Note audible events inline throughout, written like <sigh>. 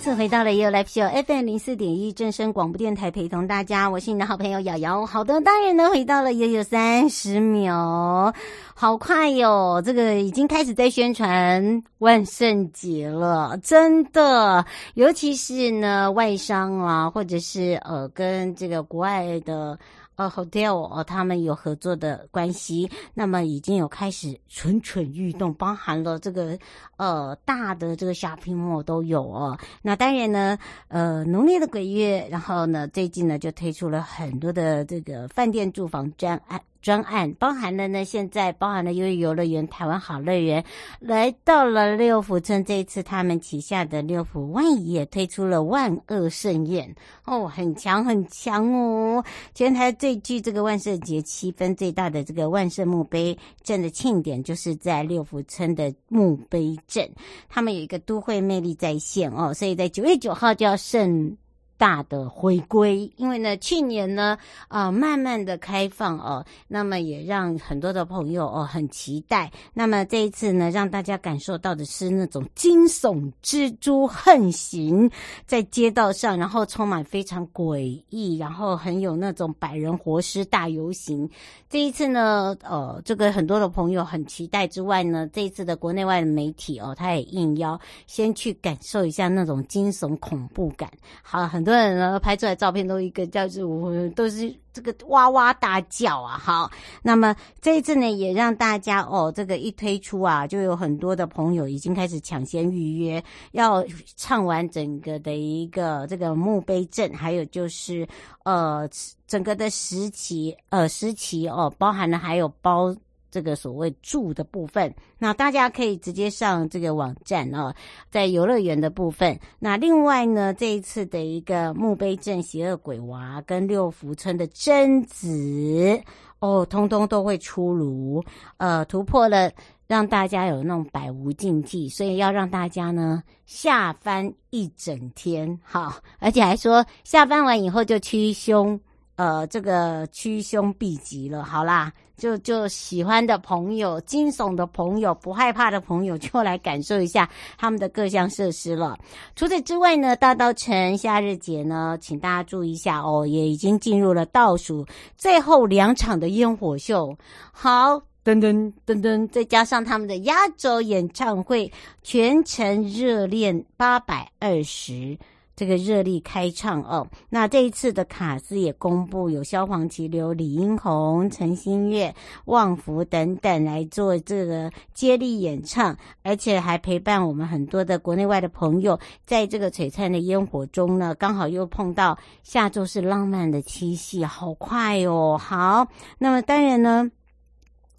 次回到了 ufo FM 零四点一正声广播电台，陪同大家，我是你的好朋友瑶瑶。好的，当然呢，回到了也有三十秒，好快哟！这个已经开始在宣传万圣节了，真的，尤其是呢，外商啊，或者是呃，跟这个国外的。呃，hotel 哦，他们有合作的关系，那么已经有开始蠢蠢欲动，包含了这个呃大的这个 shopping mall 都有哦。那当然呢，呃，农历的鬼月，然后呢，最近呢就推出了很多的这个饭店住房专案。专案包含了呢，现在包含了悠悠游乐园、台湾好乐园来到了六福村。这一次他们旗下的六福万怡也推出了万恶盛宴哦，很强很强哦！全台最具这个万圣节气氛最大的这个万圣墓碑镇的庆典，就是在六福村的墓碑镇。他们有一个都会魅力在线哦，所以在九月九号就要盛。大的回归，因为呢，去年呢，啊、慢慢的开放哦，那么也让很多的朋友哦很期待。那么这一次呢，让大家感受到的是那种惊悚蜘蛛横行在街道上，然后充满非常诡异，然后很有那种百人活尸大游行。这一次呢，呃，这个很多的朋友很期待之外呢，这一次的国内外的媒体哦，他也应邀先去感受一下那种惊悚恐怖感。好，很多。很多人呢拍出来照片都一个叫做 <laughs> 都是这个哇哇大叫啊！好，那么这一次呢，也让大家哦，这个一推出啊，就有很多的朋友已经开始抢先预约，要唱完整个的一个这个墓碑镇，还有就是呃整个的十期呃十期哦，包含了还有包。这个所谓住的部分，那大家可以直接上这个网站哦，在游乐园的部分。那另外呢，这一次的一个墓碑镇邪恶鬼娃跟六福村的贞子哦，通通都会出炉，呃，突破了让大家有那种百无禁忌，所以要让大家呢下翻一整天，好，而且还说下翻完以后就驱凶。呃，这个驱凶避吉了，好啦，就就喜欢的朋友、惊悚的朋友、不害怕的朋友，就来感受一下他们的各项设施了。除此之外呢，大稻城夏日节呢，请大家注意一下哦，也已经进入了倒数最后两场的烟火秀。好，噔噔噔噔，再加上他们的压轴演唱会，全程热恋八百二十。这个热力开唱哦，那这一次的卡司也公布，有萧煌奇、刘李英宏、陈星月、旺福等等来做这个接力演唱，而且还陪伴我们很多的国内外的朋友，在这个璀璨的烟火中呢，刚好又碰到下周是浪漫的七夕，好快哦！好，那么当然呢。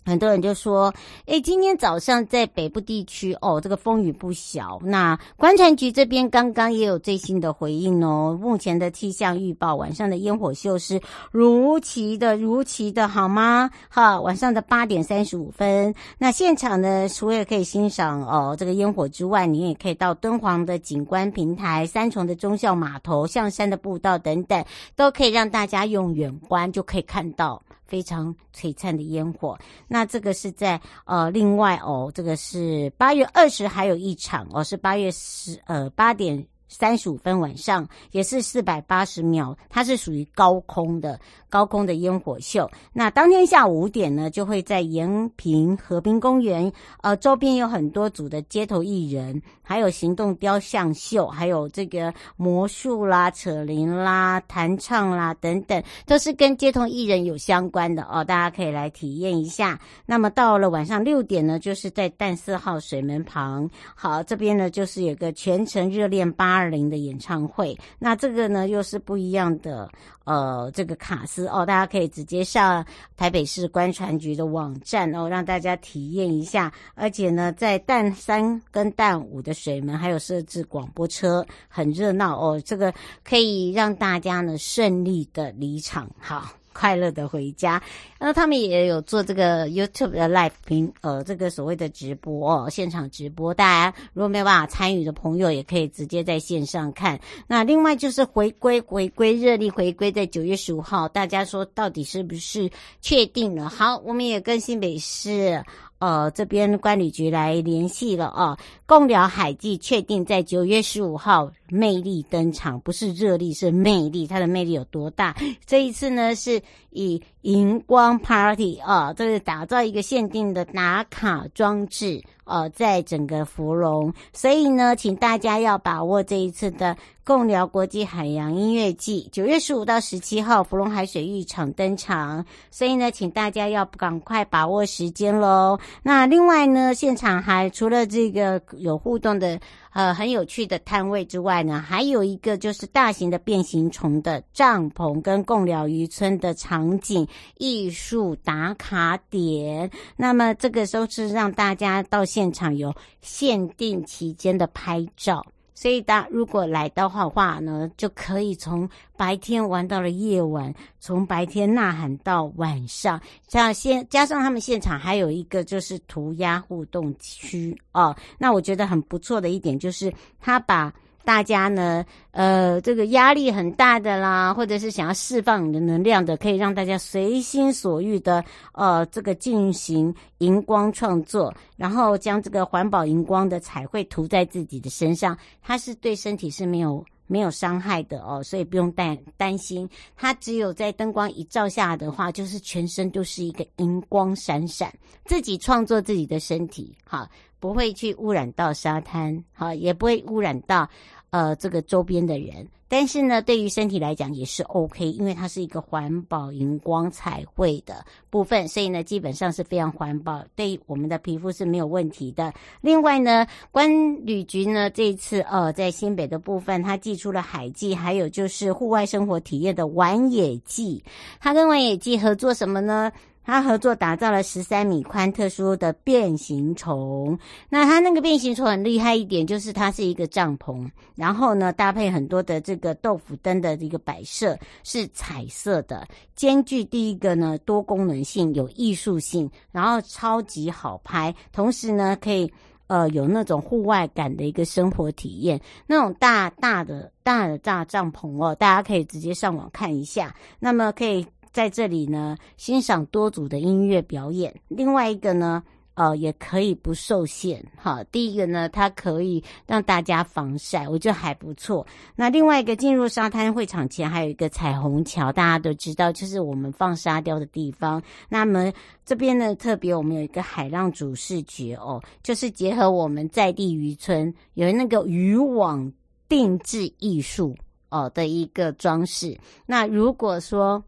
很多人就说：“诶，今天早上在北部地区哦，这个风雨不小。那观传局这边刚刚也有最新的回应哦。目前的气象预报，晚上的烟火秀是如期的，如期的，好吗？哈，晚上的八点三十五分。那现场呢，除了可以欣赏哦这个烟火之外，你也可以到敦煌的景观平台、三重的忠孝码头、象山的步道等等，都可以让大家用远观就可以看到。”非常璀璨的烟火。那这个是在呃，另外哦，这个是八月二十还有一场哦，是八月十呃八点。三十五分晚上也是四百八十秒，它是属于高空的高空的烟火秀。那当天下午五点呢，就会在延平河滨公园，呃，周边有很多组的街头艺人，还有行动雕像秀，还有这个魔术啦、扯铃啦、弹唱啦等等，都是跟街头艺人有相关的哦，大家可以来体验一下。那么到了晚上六点呢，就是在淡四号水门旁，好，这边呢就是有个全程热恋八。二零的演唱会，那这个呢又是不一样的，呃，这个卡哦，大家可以直接上台北市观船局的网站哦，让大家体验一下。而且呢，在淡三跟淡五的水门还有设置广播车，很热闹哦，这个可以让大家呢顺利的离场，好。快乐的回家，那他们也有做这个 YouTube 的 Live 频，呃，这个所谓的直播哦，现场直播，大家如果没有办法参与的朋友，也可以直接在线上看。那另外就是回归，回归热力回归在九月十五号，大家说到底是不是确定了？好，我们也跟新北市。呃，这边观旅局来联系了啊，贡寮海记确定在九月十五号魅力登场，不是热力，是魅力，它的魅力有多大？这一次呢，是以荧光 Party 啊，这是打造一个限定的打卡装置。哦，在整个芙蓉，所以呢，请大家要把握这一次的贡寮国际海洋音乐季，九月十五到十七号，芙蓉海水浴场登场。所以呢，请大家要赶快把握时间喽。那另外呢，现场还除了这个有互动的。呃，很有趣的摊位之外呢，还有一个就是大型的变形虫的帐篷跟贡寮渔村的场景艺术打卡点。那么这个都是让大家到现场有限定期间的拍照。所以，大家如果来到的话呢，就可以从白天玩到了夜晚，从白天呐喊到晚上。像现加上他们现场还有一个就是涂鸦互动区哦。那我觉得很不错的一点就是他把。大家呢，呃，这个压力很大的啦，或者是想要释放你的能量的，可以让大家随心所欲的，呃，这个进行荧光创作，然后将这个环保荧光的彩绘涂在自己的身上，它是对身体是没有没有伤害的哦，所以不用担担心。它只有在灯光一照下的话，就是全身都是一个荧光闪闪，自己创作自己的身体，好。不会去污染到沙滩，好，也不会污染到呃这个周边的人。但是呢，对于身体来讲也是 OK，因为它是一个环保荧光彩绘的部分，所以呢，基本上是非常环保，对我们的皮肤是没有问题的。另外呢，观旅局呢这一次呃在新北的部分，它寄出了海记，还有就是户外生活体验的玩野记。它跟玩野记合作什么呢？他合作打造了十三米宽特殊的变形虫。那他那个变形虫很厉害一点，就是它是一个帐篷，然后呢搭配很多的这个豆腐灯的这个摆设，是彩色的，兼具第一个呢多功能性，有艺术性，然后超级好拍，同时呢可以呃有那种户外感的一个生活体验。那种大大的大的大帐篷哦，大家可以直接上网看一下。那么可以。在这里呢，欣赏多组的音乐表演。另外一个呢，呃，也可以不受限。哈，第一个呢，它可以让大家防晒，我觉得还不错。那另外一个，进入沙滩会场前还有一个彩虹桥，大家都知道，就是我们放沙雕的地方。那么这边呢，特别我们有一个海浪主视觉哦，就是结合我们在地渔村有那个渔网定制艺术哦的一个装饰。那如果说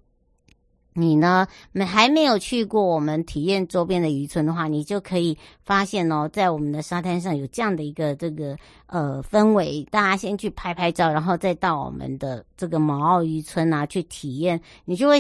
你呢，没还没有去过我们体验周边的渔村的话，你就可以发现哦，在我们的沙滩上有这样的一个这个呃氛围。大家先去拍拍照，然后再到我们的这个毛澳渔村啊去体验，你就会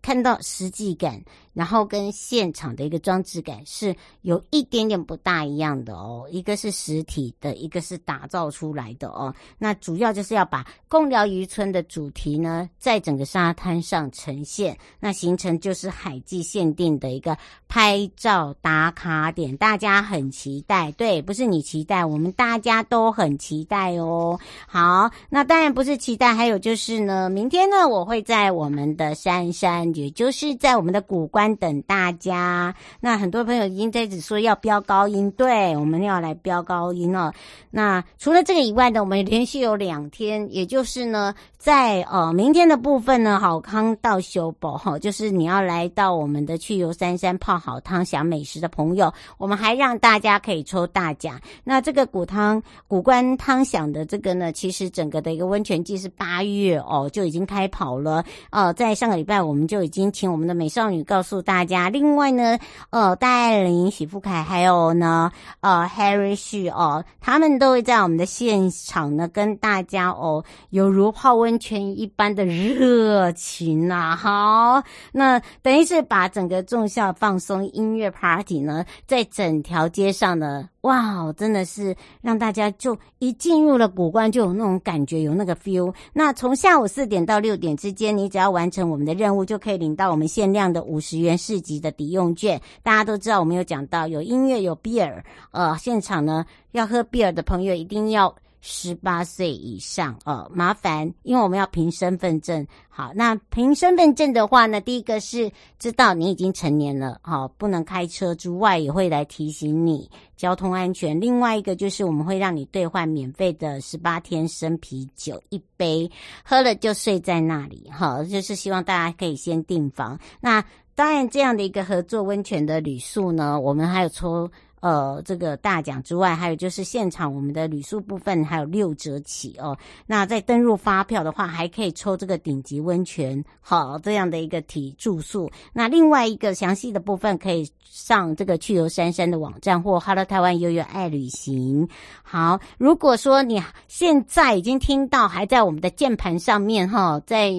看到实际感。然后跟现场的一个装置感是有一点点不大一样的哦。一个是实体的，一个是打造出来的哦。那主要就是要把贡寮渔村的主题呢，在整个沙滩上呈现。那行程就是海记限定的一个拍照打卡点，大家很期待。对，不是你期待，我们大家都很期待哦。好，那当然不是期待，还有就是呢，明天呢，我会在我们的杉杉，也就是在我们的古关等大家。那很多朋友已经在说要飙高音，对，我们要来飙高音了。那除了这个以外呢，我们连续有两天，也就是呢，在呃明天的部分呢，好康到修补哈，就是你要来到我们的去游杉杉泡好汤享美食的朋友，我们还让大家可以抽大奖。那这个谷汤谷关汤享的这个呢，其实整个的一个温泉季是八月哦就已经开跑了。呃，在上个礼拜我们就已经请我们的美少女告诉诉大家。另外呢，呃，戴爱玲、许富凯还有呢，呃，Harry 旭哦，他们。都会在我们的现场呢，跟大家哦，犹如泡温泉一般的热情呐、啊。好，那等于是把整个众校放松音乐 party 呢，在整条街上呢，哇，真的是让大家就一进入了古关就有那种感觉，有那个 feel。那从下午四点到六点之间，你只要完成我们的任务，就可以领到我们限量的五十元市集的抵用券。大家都知道，我们有讲到有音乐有 beer，呃，现场呢。要喝 beer 的朋友一定要十八岁以上哦，麻烦，因为我们要凭身份证。好，那凭身份证的话呢，第一个是知道你已经成年了，好，不能开车之外，也会来提醒你交通安全。另外一个就是我们会让你兑换免费的十八天生啤酒一杯，喝了就睡在那里。好，就是希望大家可以先订房。那当然，这样的一个合作温泉的旅宿呢，我们还有抽。呃，这个大奖之外，还有就是现场我们的旅宿部分还有六折起哦。那在登入发票的话，还可以抽这个顶级温泉，好，这样的一个体住宿。那另外一个详细的部分，可以上这个去游杉杉的网站或 Hello 台湾悠悠爱旅行。好，如果说你现在已经听到，还在我们的键盘上面哈，在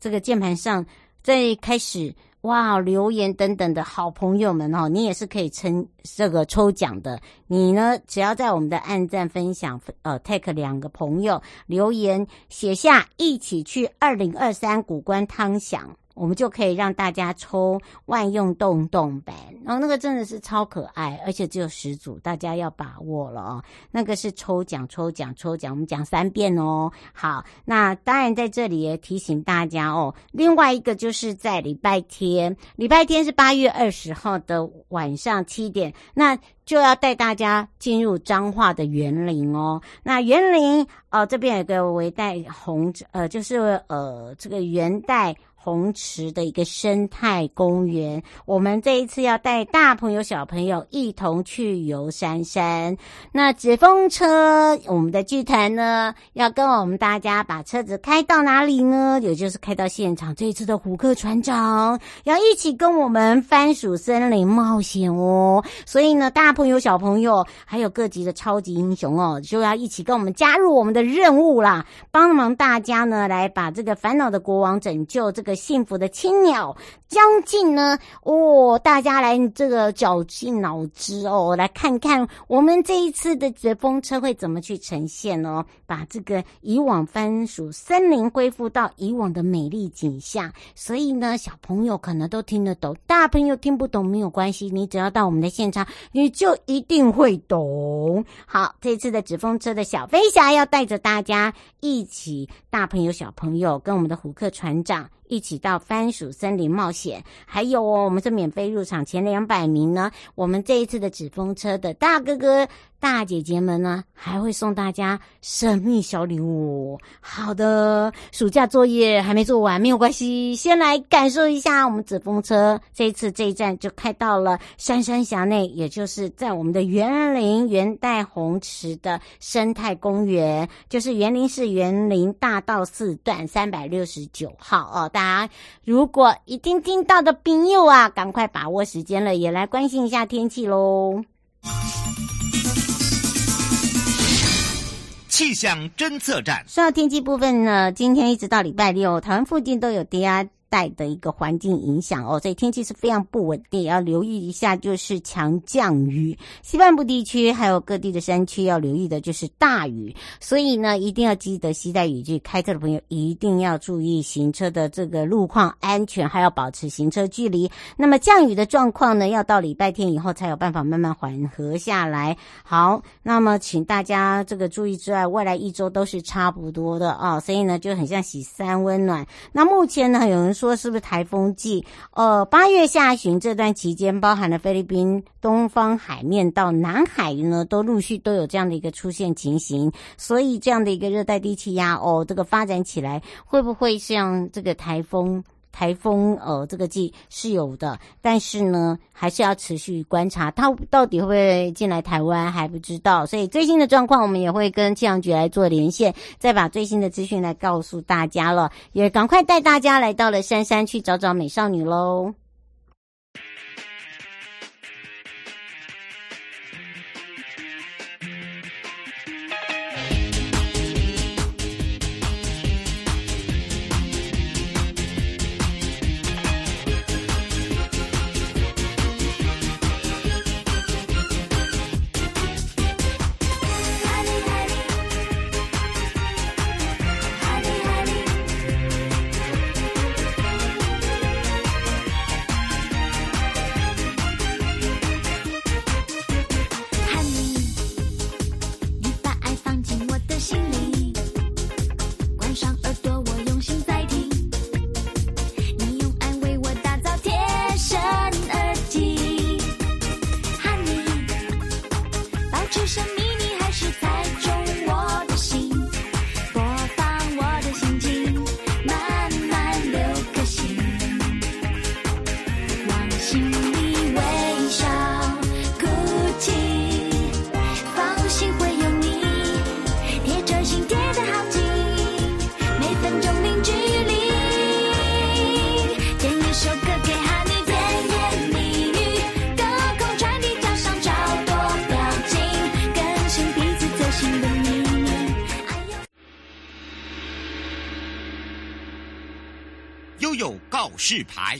这个键盘上在开始。哇，留言等等的好朋友们哦，你也是可以称这个抽奖的。你呢，只要在我们的按赞分享，呃，take 两个朋友留言，写下一起去二零二三古关汤享。我们就可以让大家抽万用洞洞版，然后那个真的是超可爱，而且只有十组，大家要把握了哦。那个是抽奖、抽奖、抽奖，我们讲三遍哦。好，那当然在这里也提醒大家哦。另外一个就是在礼拜天，礼拜天是八月二十号的晚上七点，那就要带大家进入彰化的园林哦。那园林哦，这边有个围带红，呃，就是呃这个元带。红池的一个生态公园，我们这一次要带大朋友小朋友一同去游山山。那纸风车，我们的剧团呢，要跟我们大家把车子开到哪里呢？也就是开到现场。这一次的虎克船长要一起跟我们番薯森林冒险哦。所以呢，大朋友小朋友还有各级的超级英雄哦，就要一起跟我们加入我们的任务啦，帮忙大家呢来把这个烦恼的国王拯救这个。幸福的青鸟将近呢，哦，大家来这个绞尽脑汁哦，来看看我们这一次的纸风车会怎么去呈现哦，把这个以往番薯森林恢复到以往的美丽景象。所以呢，小朋友可能都听得懂，大朋友听不懂没有关系，你只要到我们的现场，你就一定会懂。好，这次的纸风车的小飞侠要带着大家一起，大朋友小朋友跟我们的虎克船长。一起到番薯森林冒险险，还有哦，我们是免费入场，前两百名呢。我们这一次的纸风车的大哥哥。大姐姐们呢，还会送大家神秘小礼物。好的，暑假作业还没做完，没有关系，先来感受一下我们纸风车。这一次这一站就开到了杉杉峡内，也就是在我们的园林元代红池的生态公园，就是园林市园林大道四段三百六十九号哦。大家如果已经听到的朋友啊，赶快把握时间了，也来关心一下天气喽。气象侦测站。说到天气部分呢，今天一直到礼拜六，台湾附近都有低压带的一个环境影响哦，所以天气是非常不稳定，要留意一下就是强降雨。西半部地区还有各地的山区要留意的就是大雨，所以呢，一定要记得携带雨具。开车的朋友一定要注意行车的这个路况安全，还要保持行车距离。那么降雨的状况呢，要到礼拜天以后才有办法慢慢缓和下来。好，那么请大家这个注意之外，未来一周都是差不多的啊、所以呢就很像洗三温暖。那目前呢，有人说是不是台风季？呃，八月下旬这段期间，包含了菲律宾东方海面到南海呢，都陆续都有这样的一个出现情形。所以这样的一个热带低气压哦，这个发展起来会不会像这个台风？台风呃，这个季是有的，但是呢，还是要持续观察，它到底会不会进来台湾还不知道。所以最新的状况，我们也会跟气象局来做连线，再把最新的资讯来告诉大家了。也赶快带大家来到了山山去找找美少女喽。示牌，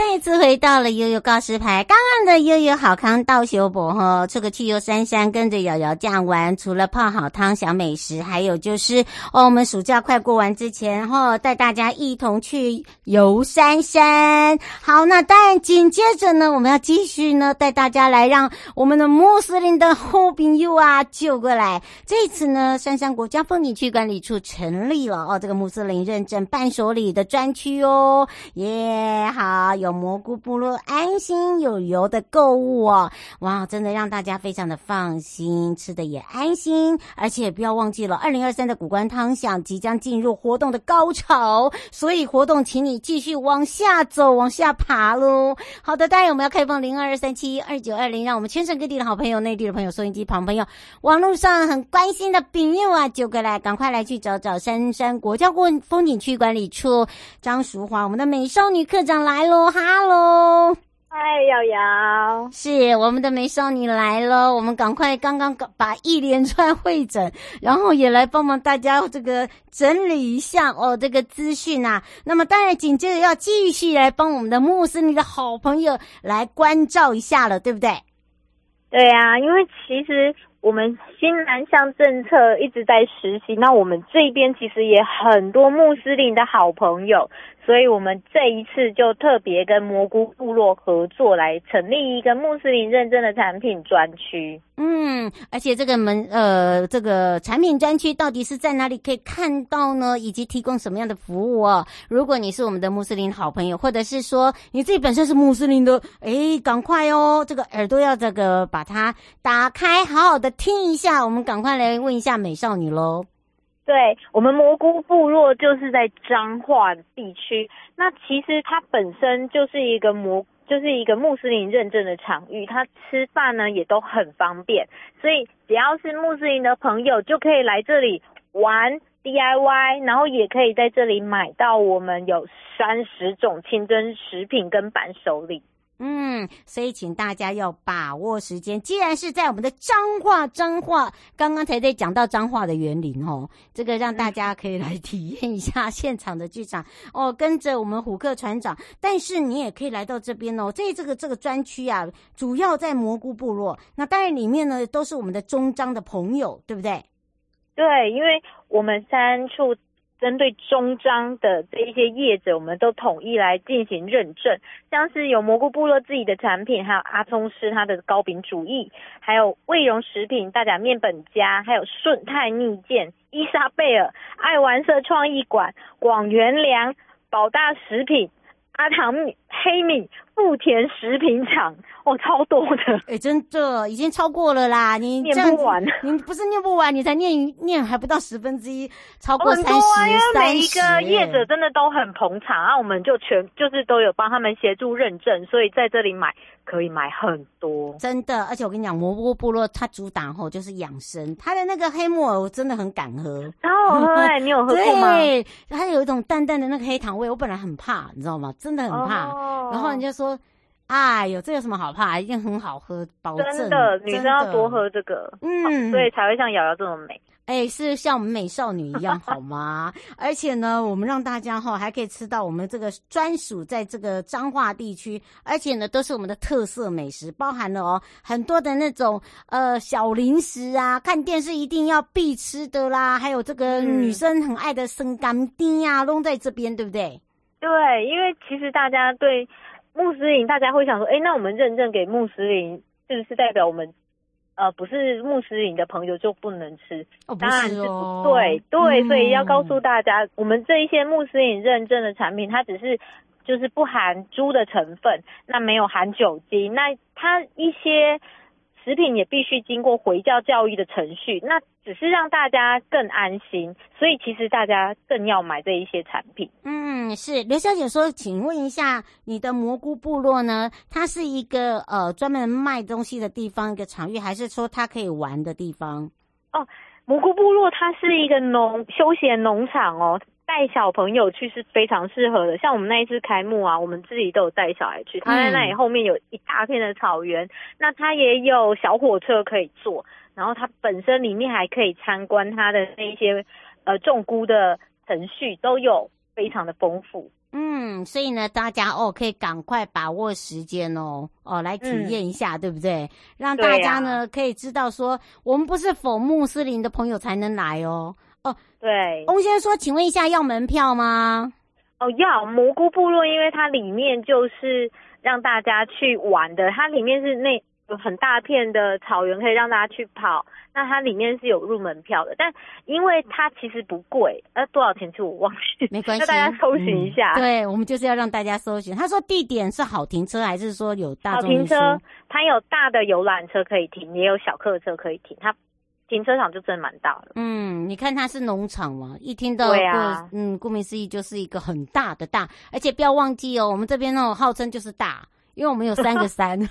再次回到了悠悠告示牌。刚刚的悠悠好康到修博哈，这个去游山山，跟着瑶瑶这样玩。除了泡好汤、小美食，还有就是哦，我们暑假快过完之前哈，带大家一同去游山山。好，那当然紧接着呢，我们要继续呢，带大家来让我们的穆斯林的好朋友啊救过来。这次呢，山山国家风景区管理处成立了哦，这个穆斯林认证伴手礼的专区哦，耶，好有。蘑菇部落安心有油的购物哦，哇，真的让大家非常的放心，吃的也安心，而且不要忘记了，二零二三的谷关汤饗即将进入活动的高潮，所以活动请你继续往下走，往下爬喽。好的，当然我们要开放零二二三七二九二零，让我们全省各地的好朋友、内地的朋友、收音机旁朋友、网络上很关心的朋友啊，就过来，赶快来去找找杉杉国家风风景区管理处张淑华，我们的美少女课长来喽，哈。Hello，嗨，瑶瑶，是我们的美少女来了，我们赶快刚刚把一连串会诊，然后也来帮忙大家这个整理一下哦，这个资讯啊。那么当然紧接着要继续来帮我们的穆斯林的好朋友来关照一下了，对不对？对呀、啊，因为其实我们新南向政策一直在实行，那我们这边其实也很多穆斯林的好朋友。所以我们这一次就特别跟蘑菇部落合作，来成立一个穆斯林认证的产品专区。嗯，而且这个门呃，这个产品专区到底是在哪里可以看到呢？以及提供什么样的服务哦？如果你是我们的穆斯林好朋友，或者是说你自己本身是穆斯林的，诶，赶快哦，这个耳朵要这个把它打开，好好的听一下。我们赶快来问一下美少女喽。对，我们蘑菇部落就是在彰化地区，那其实它本身就是一个蘑，就是一个穆斯林认证的场域，它吃饭呢也都很方便，所以只要是穆斯林的朋友就可以来这里玩 DIY，然后也可以在这里买到我们有三十种清真食品跟伴手礼。嗯，所以请大家要把握时间。既然是在我们的彰化，彰化刚刚才在讲到彰化的园林哦，这个让大家可以来体验一下现场的剧场哦，跟着我们虎克船长。但是你也可以来到这边哦，这这个这个专区啊，主要在蘑菇部落。那当然里面呢都是我们的中彰的朋友，对不对？对，因为我们三处。针对中彰的这一些业者，我们都统一来进行认证，像是有蘑菇部落自己的产品，还有阿聪师他的糕饼主义，还有味荣食品、大甲面本家，还有顺泰蜜饯、伊莎贝尔、爱玩色创意馆、广元粮、宝大食品、阿唐、黑米。富田食品厂哦，超多的，哎、欸，真的已经超过了啦！你念不完，你不是念不完，你才念念还不到十分之一，超过三十、啊，因为每一个业者真的都很捧场啊，我们就全就是都有帮他们协助认证，所以在这里买可以买很多，真的。而且我跟你讲，蘑菇部落它主打吼就是养生，它的那个黑木耳我真的很敢喝，超好喝哎、欸！<laughs> 你有喝过吗？对，它有一种淡淡的那个黑糖味，我本来很怕，你知道吗？真的很怕。哦、然后人家说。哎呦，这有什么好怕？一定很好喝，保证。真的，女生要多喝这个，嗯，所以才会像瑶瑶这么美。哎，是像我们美少女一样好吗？<laughs> 而且呢，我们让大家哈还可以吃到我们这个专属在这个彰化地区，而且呢都是我们的特色美食，包含了哦很多的那种呃小零食啊，看电视一定要必吃的啦，还有这个女生很爱的生干丁啊，弄在这边，对不对？对，因为其实大家对。穆斯林，大家会想说，哎、欸，那我们认证给穆斯林，是不是代表我们，呃，不是穆斯林的朋友就不能吃？哦，不是不，对对，所以要告诉大家，嗯、我们这一些穆斯林认证的产品，它只是就是不含猪的成分，那没有含酒精，那它一些。食品也必须经过回教教育的程序，那只是让大家更安心，所以其实大家更要买这一些产品。嗯，是刘小姐说，请问一下，你的蘑菇部落呢？它是一个呃专门卖东西的地方，一个场域，还是说它可以玩的地方？哦，蘑菇部落它是一个农休闲农场哦。带小朋友去是非常适合的，像我们那一次开幕啊，我们自己都有带小孩去。他在那里后面有一大片的草原，嗯、那他也有小火车可以坐，然后它本身里面还可以参观它的那一些呃种菇的程序，都有非常的丰富。嗯，所以呢，大家哦可以赶快把握时间哦哦来体验一下，嗯、对不对？让大家呢、啊、可以知道说，我们不是否穆斯林的朋友才能来哦。哦，对，翁先生说，请问一下，要门票吗？哦，要蘑菇部落，因为它里面就是让大家去玩的，它里面是那有很大片的草原，可以让大家去跑。那它里面是有入门票的，但因为它其实不贵，呃，多少钱其实我忘记，没关系，那大家搜寻一下。嗯。对，我们就是要让大家搜寻。他说地点是好停车，还是说有大好停车？它有大的游览车可以停，也有小客车可以停。它。停车场就真的蛮大的。嗯，你看它是农场嘛，一听到对啊，嗯，顾名思义就是一个很大的大，而且不要忘记哦，我们这边哦号称就是大。因为我们有三个山，<laughs>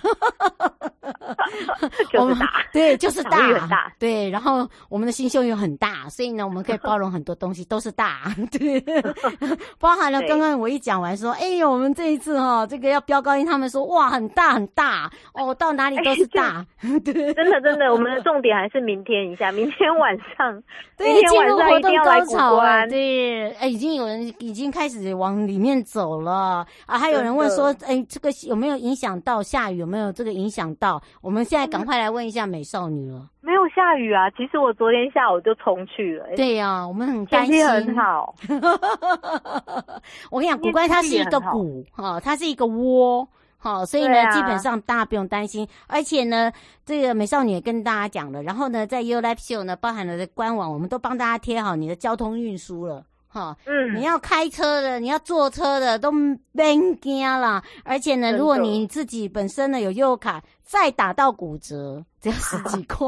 就是大，对，就是大，大，对。然后我们的心胸又很大，所以呢，我们可以包容很多东西，都是大，<laughs> 对。<laughs> 包含了刚刚我一讲完说，哎呦，我们这一次哈，这个要飙高音，他们说哇，很大很大。哦，到哪里都是大，对，真的真的，我们的重点还是明天一下，明天晚上，对，明天晚上活动高潮啊，对，哎，已经有人已经开始往里面走了。啊，还有人问说，哎，这个有没有？影响到下雨有没有这个影响到？我们现在赶快来问一下美少女了。没有下雨啊，其实我昨天下午就冲去了。对呀、啊，我们很担心。很好。<laughs> 我跟你讲，古怪它是一个谷哈，它是一个窝哈，所以呢，啊、基本上大家不用担心。而且呢，这个美少女也跟大家讲了，然后呢，在 You Life Show 呢，包含了的官网，我们都帮大家贴好你的交通运输了。哈，嗯，你要开车的，你要坐车的，都别惊啦。而且呢，如果你自己本身呢有悠游卡，再打到骨折，只要十几块，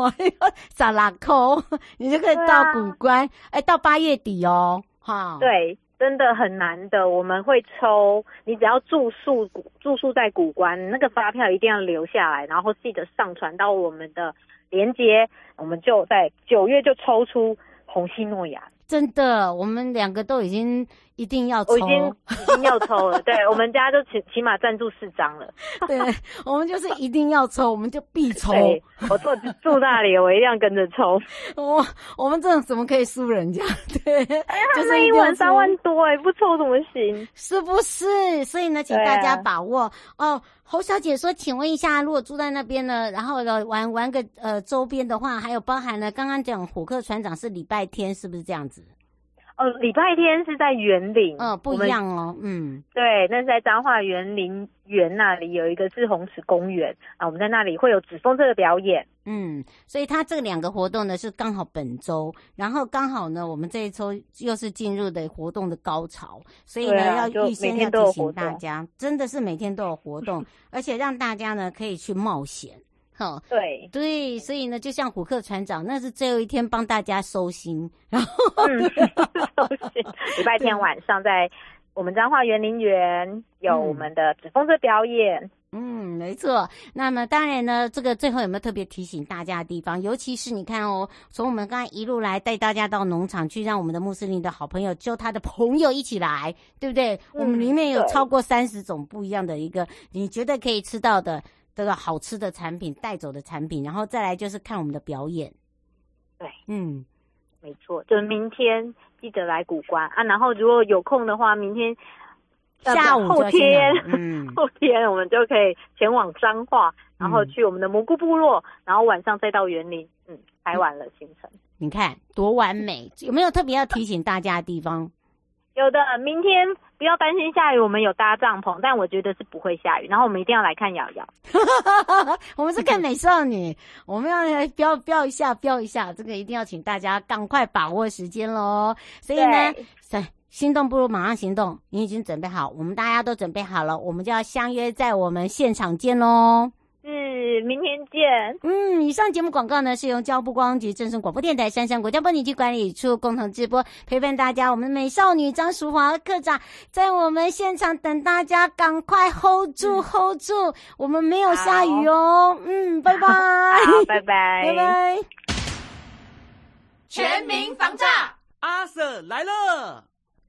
撒拉扣，你就可以到古关。哎、啊欸，到八月底哦，哈。对，真的很难的。我们会抽，你只要住宿住宿在古关，那个发票一定要留下来，然后记得上传到我们的连接，我们就在九月就抽出红西诺亚。真的，我们两个都已经。一定要抽，我已经已经要抽了。<laughs> 对，我们家就起起码赞助四张了。对，我们就是一定要抽，我们就必抽。我住住那里，我一定要跟着抽。<laughs> 我我们这种怎么可以输人家？<laughs> 对，哎呀，就是一晚三万多哎，不抽怎么行？是不是？所以呢，请大家把握、啊、哦。侯小姐说：“请问一下，如果住在那边呢，然后呢玩玩个呃周边的话，还有包含了刚刚讲虎克船长是礼拜天，是不是这样子？”哦，礼拜天是在园林，哦，不一样哦，嗯，对，那是在彰化园林园那里有一个是红池公园啊，我们在那里会有纸风车的表演，嗯，所以它这两个活动呢是刚好本周，然后刚好呢我们这一周又是进入的活动的高潮，所以呢、啊、要预先要提醒大家，真的是每天都有活动，<laughs> 而且让大家呢可以去冒险。哦，对对，所以呢，就像虎克船长，那是最后一天帮大家收心，然后、嗯、<laughs> <laughs> 收心。礼拜天晚上在我们彰化园林园有我们的纸风车表演。嗯，没错。那么当然呢，这个最后有没有特别提醒大家的地方？尤其是你看哦，从我们刚才一路来带大家到农场去，让我们的穆斯林的好朋友就他的朋友一起来，对不对？嗯、我们里面有超过三十种不一样的一个，你觉得可以吃到的。这个好吃的产品，带走的产品，然后再来就是看我们的表演。对，嗯，没错，就是明天记得来古关啊。然后如果有空的话，明天下午后天，<laughs> 嗯，后天我们就可以前往彰化，然后去我们的蘑菇部落，然后晚上再到园林，嗯，排完了行程。你看多完美，有没有特别要提醒大家的地方？<laughs> 有的，明天不要担心下雨，我们有搭帐篷，但我觉得是不会下雨。然后我们一定要来看瑶瑶，<laughs> 我们是看美少女，我们要来标标一下，标一下，这个一定要请大家赶快把握时间喽。所以呢，对，心动不如马上行动，你已经准备好，我们大家都准备好了，我们就要相约在我们现场见喽。是，明天见。嗯，以上节目广告呢是由交通部光局、正声广播电台、山上国家风景区管理处共同直播，陪伴大家。我们美少女张淑华课长在我们现场等大家，赶快 hold 住、嗯、hold 住，我们没有下雨哦。嗯，拜拜，拜拜，拜拜。全民防诈，阿 Sir 来了。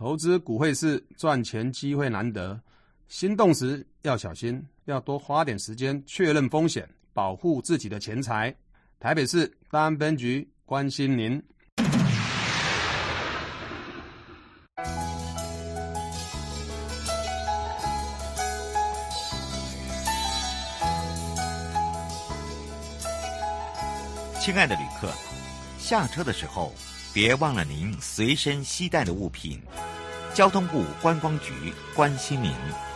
投资股汇市赚钱机会难得，心动时要小心。要多花点时间确认风险，保护自己的钱财。台北市大安分局关心您。亲爱的旅客，下车的时候别忘了您随身携带的物品。交通部观光局关心您。